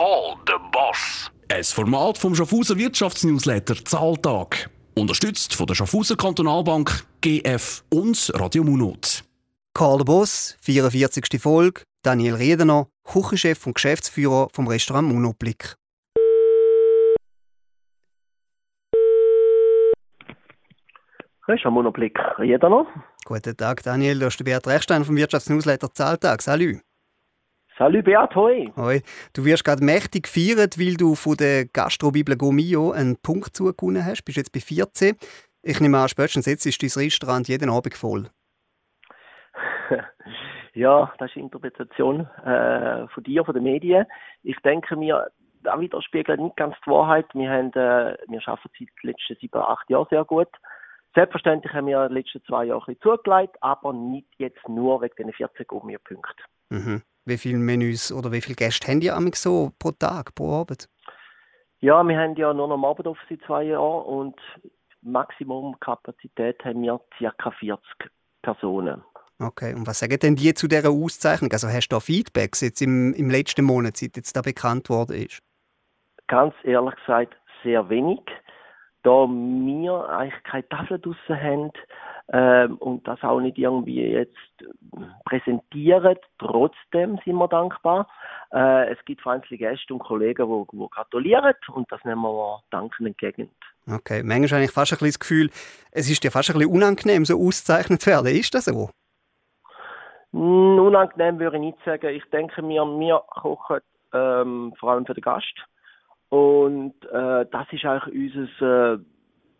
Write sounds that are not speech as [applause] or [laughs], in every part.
Call the Boss. Ein Format vom Schaffhauser Wirtschaftsnewsletter Zahltag. Unterstützt von der Schaffhauser Kantonalbank, GF und Radio Munot. Karl der Boss, 44. Folge, Daniel Redener, Küchenchef und Geschäftsführer vom Restaurant Monoblick. Restaurant Monoblick, Redener. Guten Tag, Daniel. Du bist Beat Rechstein vom Wirtschaftsnewsletter Zahltag. Salut. Salut Beat, hoi. Hoi. Du wirst gerade mächtig gefeiert, weil du von der Gastrobibel Gomio einen Punkt zugewonnen hast. Du bist jetzt bei 14. Ich nehme an, spätestens jetzt ist dein Restaurant jeden Abend voll. [laughs] ja, das ist die Interpretation äh, von dir, von den Medien. Ich denke mir, das widerspiegelt nicht ganz die Wahrheit. Wir, haben, äh, wir arbeiten seit den letzten sieben, acht Jahren sehr gut. Selbstverständlich haben wir in den letzten zwei Jahre zugelegt, aber nicht jetzt nur wegen den 14 Gummipunkten. Mhm. Wie viele Menüs oder wie viele Gäste haben ihr so pro Tag, pro Abend? Ja, wir haben ja nur noch am Abend auf seit zwei Jahren und Maximumkapazität haben wir ca. 40 Personen. Okay, und was sagen denn die zu dieser Auszeichnung? Also hast du da Feedbacks jetzt im, im letzten Monat, seit jetzt da bekannt worden ist? Ganz ehrlich gesagt, sehr wenig. Da wir eigentlich keine Tafel draussen haben ähm, und das auch nicht irgendwie jetzt präsentieren, trotzdem sind wir dankbar. Äh, es gibt einzelne Gäste und Kollegen, die, die gratulieren und das nehmen wir dankend entgegen. Okay, manchmal habe ich fast ein bisschen das Gefühl, es ist dir fast ein bisschen unangenehm, so ausgezeichnet zu werden. Ist das so? Unangenehm würde ich nicht sagen. Ich denke mir, wir kochen ähm, vor allem für den Gast. Und äh, das ist eigentlich unser, äh,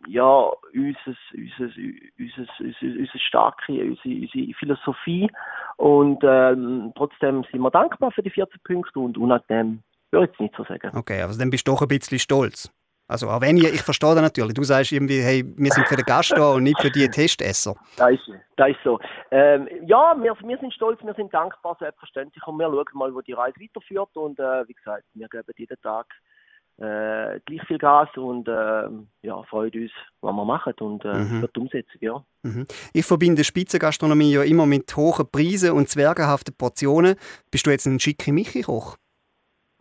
ja, unser, unser, unser, unser, unser starke, unsere, unsere Philosophie. Und ähm, trotzdem sind wir dankbar für die 14 Punkte und unangenehm würde ich jetzt nicht so sagen. Okay, also dann bist du doch ein bisschen stolz. Also auch wenn ich, ich verstehe das natürlich, du sagst irgendwie, hey, wir sind für den Gast da und nicht für die Testesser. Das ist, das ist so. Ähm, ja, wir, wir sind stolz, wir sind dankbar, selbstverständlich. Und wir schauen mal, wo die Reise weiterführt. Und äh, wie gesagt, wir geben jeden Tag äh, gleich viel Gas und äh, ja, freuen uns, was wir machen und äh, mhm. für die Umsetzung, ja. Mhm. Ich verbinde Spitzengastronomie ja immer mit hohen Preisen und zwergenhaften Portionen. Bist du jetzt ein Schickimicki-Koch?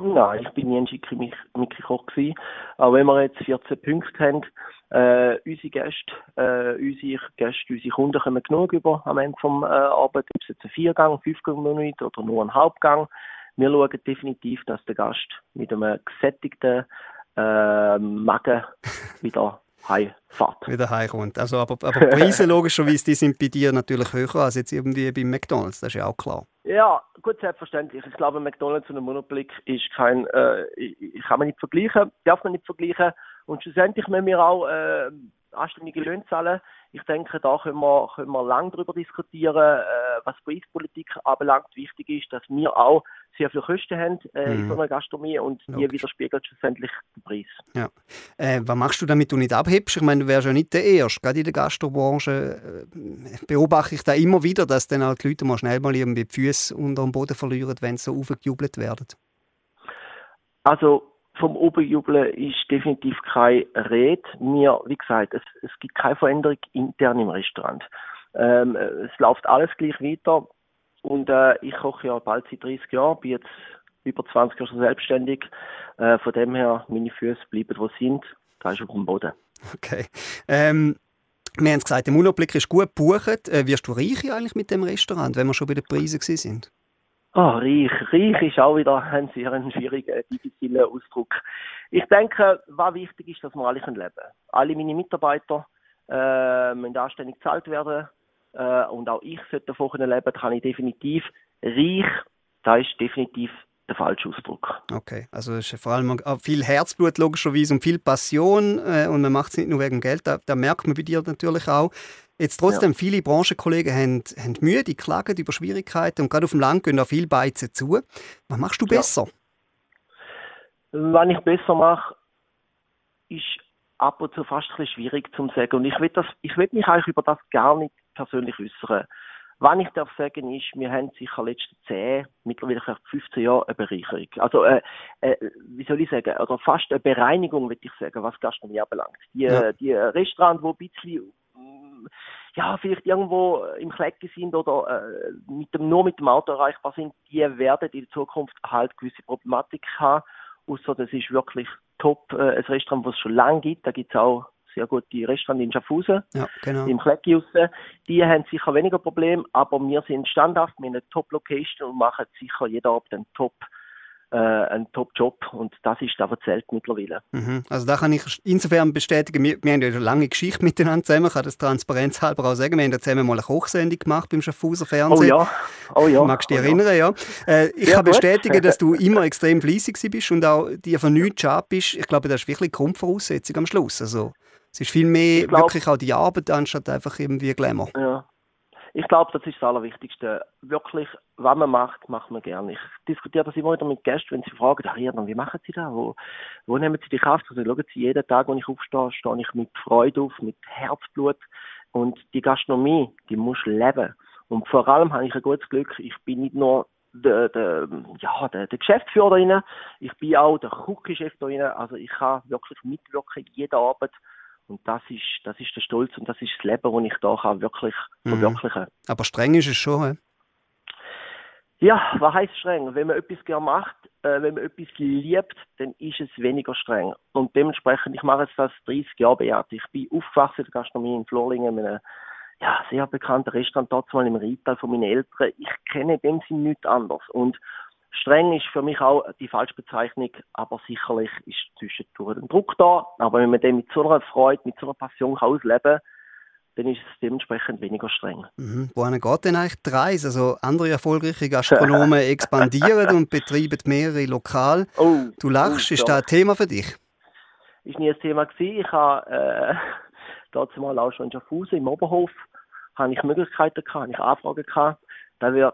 Nein, ich bin nie ein Schickimicki-Koch gewesen. Aber wenn wir jetzt 14 Punkte haben, äh, unsere Gäste, äh, unsere Gäste, unsere Kunden kommen genug über am Ende vom äh, Abend, ob es jetzt ein Viergang, Fünfgang-Menü oder nur ein Hauptgang. Wir schauen definitiv, dass der Gast mit einem gesättigten äh, Magen [laughs] wieder heimfährt. Wieder heimkommt. Also, aber, aber Preise [laughs] logischerweise, die sind bei dir natürlich höher als jetzt irgendwie bei McDonalds, das ist ja auch klar. Ja, gut, selbstverständlich. Ich glaube, McDonalds und ein Monoblick ist kein, äh, kann man nicht vergleichen, darf man nicht vergleichen. Und schlussendlich müssen wir auch äh, anständige Löhne zahlen. Ich denke, da können wir, können wir lange darüber diskutieren, äh, was Preispolitik anbelangt. Wichtig ist, dass wir auch sehr viele Kosten haben äh, mhm. in so einer Gastronomie und die Logisch. widerspiegelt schlussendlich den Preis. Ja. Äh, was machst du, damit du nicht abhebst? Ich meine, du wärst ja nicht der Erste. Gerade in der Gastrobranche äh, beobachte ich da immer wieder, dass dann halt die Leute mal schnell mal irgendwie die Füße unter dem Boden verlieren, wenn sie so aufgejubelt werden. Also vom Oberjubeln ist definitiv keine Rede. Mir, wie gesagt, es, es gibt keine Veränderung intern im Restaurant. Ähm, es läuft alles gleich weiter. Und äh, ich koche ja bald seit 30 Jahren, bin jetzt über 20 Jahre selbstständig. Äh, von dem her, meine Füße bleiben, wo sie sind. Da ist auf dem Boden. Okay. Ähm, wir haben gesagt, der Monoblick ist gut gebucht. Äh, wirst du reich eigentlich mit dem Restaurant, wenn wir schon bei den Preisen sind? Ah, oh, reich. Reich ist auch wieder ein sehr schwieriger, diffiziler Ausdruck. Ich denke, was wichtig ist, dass wir alle leben können. Alle meine Mitarbeiter äh, müssen anständig gezahlt werden. Äh, und auch ich sollte davon leben, kann ich definitiv. Reich, da ist definitiv der falsche Ausdruck. Okay, also es ist vor allem viel Herzblut logischerweise und viel Passion äh, und man macht es nicht nur wegen Geld, da, da, merkt man bei dir natürlich auch. Jetzt trotzdem, ja. viele Branchenkollegen haben, haben Mühe, die klagen über Schwierigkeiten und gerade auf dem Land gehen da viel Beizen zu. Was machst du besser? Ja. Was ich besser mache, ist ab und zu fast ein bisschen schwierig zu sagen. Und ich will, das, ich will mich eigentlich über das gar nicht persönlich äußern. Was ich darf sagen ist, wir haben sicher letzte 10, mittlerweile vielleicht 15 Jahre eine Bereicherung. Also, äh, äh, wie soll ich sagen, oder fast eine Bereinigung, würde ich sagen, was Gastronomie anbelangt. Die, ja. die Restaurants, die ein bisschen ja, vielleicht irgendwo im Klecken sind oder äh, mit dem, nur mit dem Auto erreichbar sind, die werden in Zukunft halt gewisse Problematik haben. außer das ist wirklich top, äh, ein Restaurant, das es schon lange gibt. Da gibt es auch sehr gute Restaurants in Schaffhausen, ja, genau. im Klecki raus. Die haben sicher weniger Probleme, aber wir sind standhaft, wir haben eine Top-Location und machen sicher jeder Abend einen Top äh, ein Top-Job und das ist aber zählt mittlerweile. Mhm. Also da kann ich insofern bestätigen, wir, wir haben ja eine lange Geschichte miteinander zusammen, ich kann das transparenzhalber auch sagen, wir haben ja zusammen mal eine Kochsendung gemacht beim Schaffhauser Fernsehen. Oh ja, oh ja. Magst du dich oh erinnern, ja? ja. Äh, ich Sehr kann bestätigen, gut. dass du [laughs] immer extrem fleissig bist und auch dir von nichts bist. Ich glaube, das ist wirklich die Grundvoraussetzung am Schluss. Also es ist viel mehr glaub, wirklich auch die Arbeit, anstatt einfach irgendwie Glamour. Ja. Ich glaube, das ist das Allerwichtigste. Wirklich, was man macht, macht man gerne. Ich diskutiere das immer wieder mit Gästen, wenn sie fragen, Herr Riedner, wie machen Sie das? Wo, wo nehmen Sie die Kraft? Also schauen Sie, jeden Tag, wenn ich aufstehe, stehe ich mit Freude auf, mit Herzblut. Und die Gastronomie, die muss leben. Und vor allem habe ich ein gutes Glück, ich bin nicht nur der, der, ja, der, der Geschäftsführer da ich bin auch der Küchenchef da. Also ich kann wirklich mitwirken, jede Arbeit. Und das ist, das ist der Stolz und das ist das Leben, das ich da kann wirklich mhm. verwirklichen Aber streng ist es schon, he? Ja, was heißt streng? Wenn man etwas gerne macht, äh, wenn man etwas liebt, dann ist es weniger streng. Und dementsprechend, ich mache es das 30 Jahre bejaht. Ich bin aufgewachsen in der Gastronomie in Florlingen, in einem ja, sehr bekannten Restaurant, dort mal im Retail von meinen Eltern. Ich kenne in dem Sinne nichts anderes. Und Streng ist für mich auch die falsche Bezeichnung, aber sicherlich ist zwischendurch ein Druck da. Aber wenn man den mit so einer Freude, mit so einer Passion ausleben kann, dann ist es dementsprechend weniger streng. Mhm. Wohin geht denn eigentlich die Reise? Also andere erfolgreiche Gastronomen [laughs] expandieren und betreiben mehrere Lokal. Oh, du lachst, oh, ist das ein Thema für dich? Ist nie ein Thema gewesen. Ich habe äh, [laughs] dazu mal auch schon in Schaffhausen im Oberhof habe ich Möglichkeiten gehabt, habe ich Anfragen gehabt. Da wird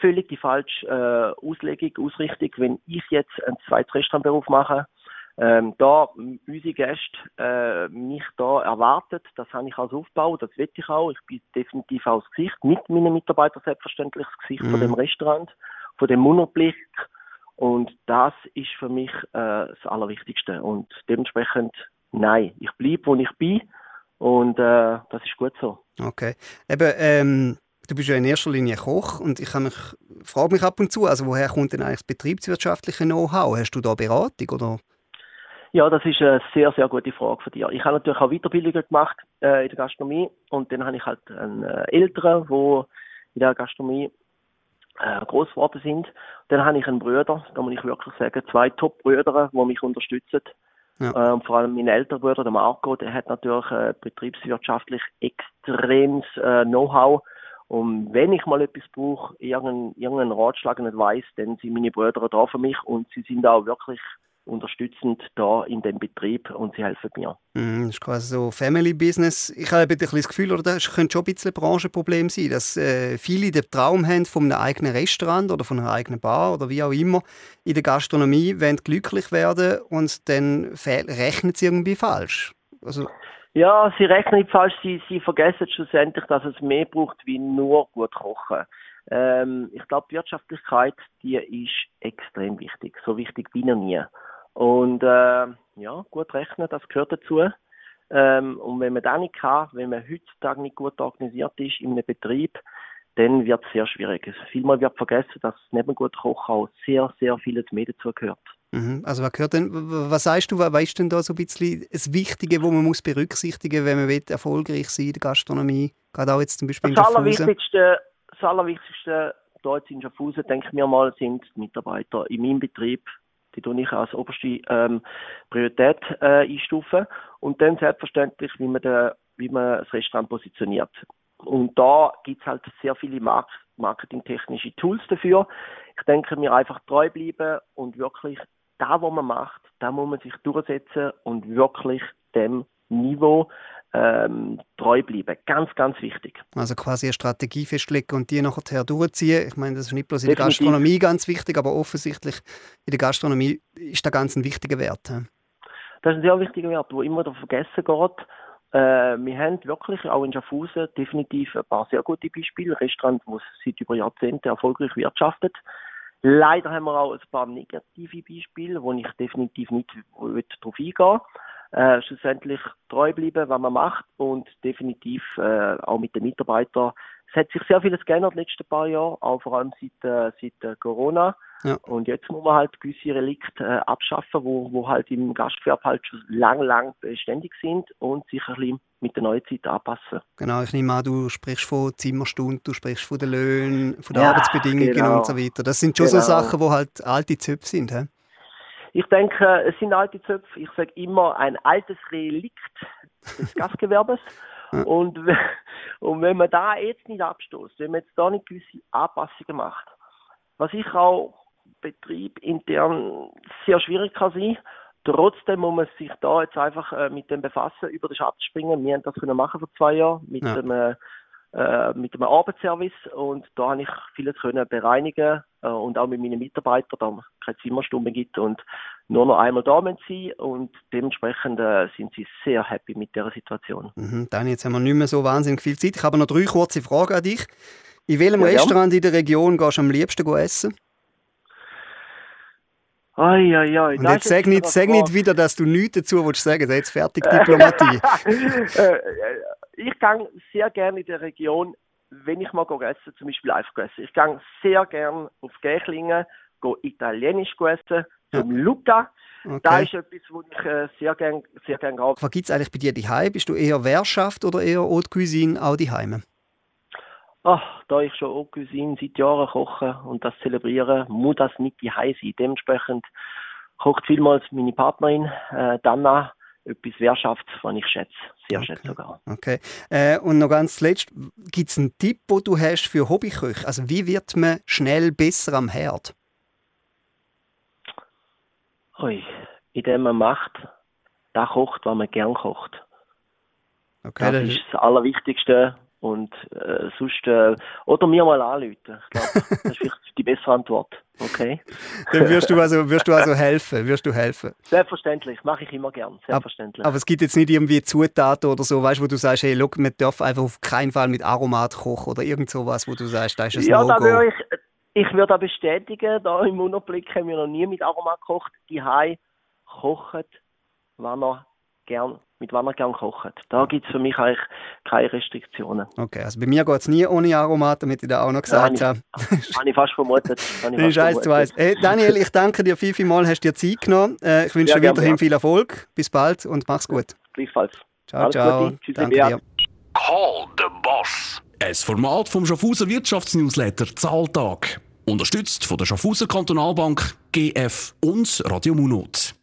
völlig die falsche äh, Auslegung, Ausrichtung, wenn ich jetzt einen zweiten Restaurantberuf mache, ähm, da unsere Gäste äh, mich da erwartet, das habe ich als Aufbau, das will ich auch. Ich bin definitiv auch das Gesicht, mit meinen Mitarbeitern selbstverständlich das Gesicht mhm. von dem Restaurant, von dem Monatblick. Und das ist für mich äh, das Allerwichtigste. Und dementsprechend, nein, ich bleibe, wo ich bin. Und äh, das ist gut so. Okay. Eben, ähm, Du bist ja in erster Linie Koch und ich mich, frage mich ab und zu, also woher kommt denn eigentlich das betriebswirtschaftliche Know-how? Hast du da Beratung oder? Ja, das ist eine sehr, sehr gute Frage von dir. Ich habe natürlich auch Weiterbildungen gemacht äh, in der Gastronomie und dann habe ich halt einen äh, Älteren, die in der Gastronomie äh, groß geworden sind. Dann habe ich einen Bruder, da muss ich wirklich sagen, zwei Top-Brüder, die mich unterstützen. Ja. Ähm, vor allem mein älterer Bruder, der Marco, der hat natürlich äh, betriebswirtschaftlich extremes äh, Know-how und wenn ich mal etwas brauche, irgendeinen, irgendeinen Ratschlag nicht weiß, dann sind meine Brüder da für mich und sie sind auch wirklich unterstützend da in dem Betrieb und sie helfen mir. Mm, das ist quasi so Family Business. Ich habe ein bisschen das Gefühl, oder das könnte schon ein bisschen ein Branchenproblem sein, dass äh, viele den Traum haben von einem eigenen Restaurant oder von einer eigenen Bar oder wie auch immer in der Gastronomie, wollen glücklich werden und dann rechnen sie irgendwie falsch. Also ja, sie rechnen nicht falsch, sie, sie vergessen schlussendlich, dass es mehr braucht wie nur gut kochen. Ähm, ich glaube, Wirtschaftlichkeit, die ist extrem wichtig, so wichtig wie noch nie. Und äh, ja, gut rechnen, das gehört dazu. Ähm, und wenn man das nicht kann, wenn man heutzutage nicht gut organisiert ist in einem Betrieb, dann wird es sehr schwierig. Vielmal wird vergessen, dass neben gut Kochen auch sehr, sehr vieles mehr dazu gehört. Mhm. Also was gehört denn, was sagst du, was ist denn da so ein bisschen das Wichtige, wo man muss berücksichtigen, wenn man will, erfolgreich sein in der Gastronomie? Gerade auch jetzt zum Beispiel das in Allerwichtigste, das Allerwichtigste hier jetzt in Schaffhausen, denke ich mir mal, sind die Mitarbeiter in meinem Betrieb. Die tue ich als oberste ähm, Priorität äh, einstufen. Und dann selbstverständlich, wie man, de, wie man das Restaurant positioniert. Und da gibt es halt sehr viele marketingtechnische Tools dafür. Ich denke, mir einfach treu bleiben und wirklich da, was man macht, da muss man sich durchsetzen und wirklich dem Niveau ähm, treu bleiben. Ganz, ganz wichtig. Also quasi eine Strategie festlegen und die nachher durchziehen. Ich meine, das ist nicht bloß in Definitiv. der Gastronomie ganz wichtig, aber offensichtlich in der Gastronomie ist da ganz ein wichtiger Wert. Das ist ein sehr wichtiger Wert, der immer vergessen geht. Äh, wir haben wirklich auch in Schaffhausen definitiv ein paar sehr gute Beispiele. Restaurants, die seit über Jahrzehnten erfolgreich wirtschaftet. Leider haben wir auch ein paar negative Beispiele, wo ich definitiv nicht darauf eingehen äh, schlussendlich treu bleiben, was man macht und definitiv äh, auch mit den Mitarbeitern. Es hat sich sehr vieles geändert in den letzten paar Jahren, auch vor allem seit, äh, seit äh, Corona. Ja. Und jetzt muss man halt gewisse Relikte äh, abschaffen, wo, wo halt im Gastgewerbe halt schon lang, lang beständig sind und sich ein bisschen mit der neuen Zeit anpassen. Genau, ich nehme an, du sprichst von Zimmerstunden, du sprichst von den Löhnen, von den ja, Arbeitsbedingungen genau. und so weiter. Das sind schon genau. so Sachen, wo halt alte Zöpfe sind. He? Ich denke, es sind alte Zöpfe. Ich sage immer ein altes Relikt des Gastgewerbes. [laughs] und, und wenn man da jetzt nicht abstoßt, wenn man jetzt da nicht gewisse Anpassungen macht, was ich auch Betrieb intern sehr schwierig kann sein. Trotzdem muss man sich da jetzt einfach äh, mit dem befassen, über den Schatten springen. Wir haben das können machen vor zwei Jahren mit ja. dem äh, äh mit dem Arbeitsservice und da habe ich vieles können bereinigen äh, und auch mit meinen Mitarbeitern, da es keine Zimmerstunden gibt und nur noch einmal da sind sie und dementsprechend äh, sind sie sehr happy mit der Situation. Mhm, dann jetzt haben wir nicht mehr so wahnsinnig viel Zeit. Ich habe noch drei kurze Fragen an dich. In welchem ja, Restaurant ja. in der Region gehst du am liebsten essen? Ai, ai, ai. Und jetzt sag nicht, sag nicht wieder, dass du nichts dazu willst sagen. Jetzt fertig [laughs] Diplomatie. Äh, äh, ich gehe sehr gerne in der Region, wenn ich mal essen, zum Beispiel live essen. Ich gehe sehr gerne auf Gächlingen, gehe italienisch essen, zum ja. Luca. Okay. Das ist etwas, was ich äh, sehr gerne sehr gern gehe. Was gibt es eigentlich bei dir daheim? Bist du eher Wehrschaft oder eher Haute Cuisine auch daheim? Ach, da ich schon auch Cuisine seit Jahren koche und das zelebriere, muss das nicht die sein. Dementsprechend kocht vielmals meine Partnerin äh, Dana etwas Wehrschaft, was ich schätze. Sehr okay. schätze sogar. Okay. Äh, und noch ganz zuletzt, gibt es einen Tipp, den du hast für Hobbyköche? Also wie wird man schnell besser am Herd? Ui, indem man macht, da kocht, was man gern kocht. Okay, das, das ist das Allerwichtigste und äh, sonst, äh, oder mir mal anrufen. Ich glaube, [laughs] das ist vielleicht die bessere Antwort. Okay. Dann wirst du also, wirst du also helfen, wirst du helfen. Selbstverständlich, mache ich immer gern, selbstverständlich. Aber, aber, es gibt jetzt nicht irgendwie Zutaten oder so, weißt, wo du sagst, hey, look, man darf einfach auf keinen Fall mit Aromat kochen oder irgend sowas, wo du sagst, da ist ein Ja, no da würde ich, ich würde auch bestätigen, da im Monoblick haben wir noch nie mit Aromat gekocht. Die Hai kochen, wenn er gern mit wann er gerne kocht. Da gibt es für mich eigentlich keine Restriktionen. Okay, also bei mir geht es nie ohne Aromat, damit ich da auch noch gesagt ja, habe. [laughs] Habe ich fast vermutet. ich Scheiß, du weißt. Hey, Daniel, ich danke dir viel, viel mal, hast dir Zeit genommen. Äh, ich wünsche dir weiterhin viel Erfolg. Bis bald und mach's gut. Gleichfalls. Ciao, Alles ciao. Tschüss, danke dir. Call the Boss. Ein Format vom Schaffhauser Wirtschaftsnewsletter Zahltag. Unterstützt von der Schaffhauser Kantonalbank, GF und Radio Munot.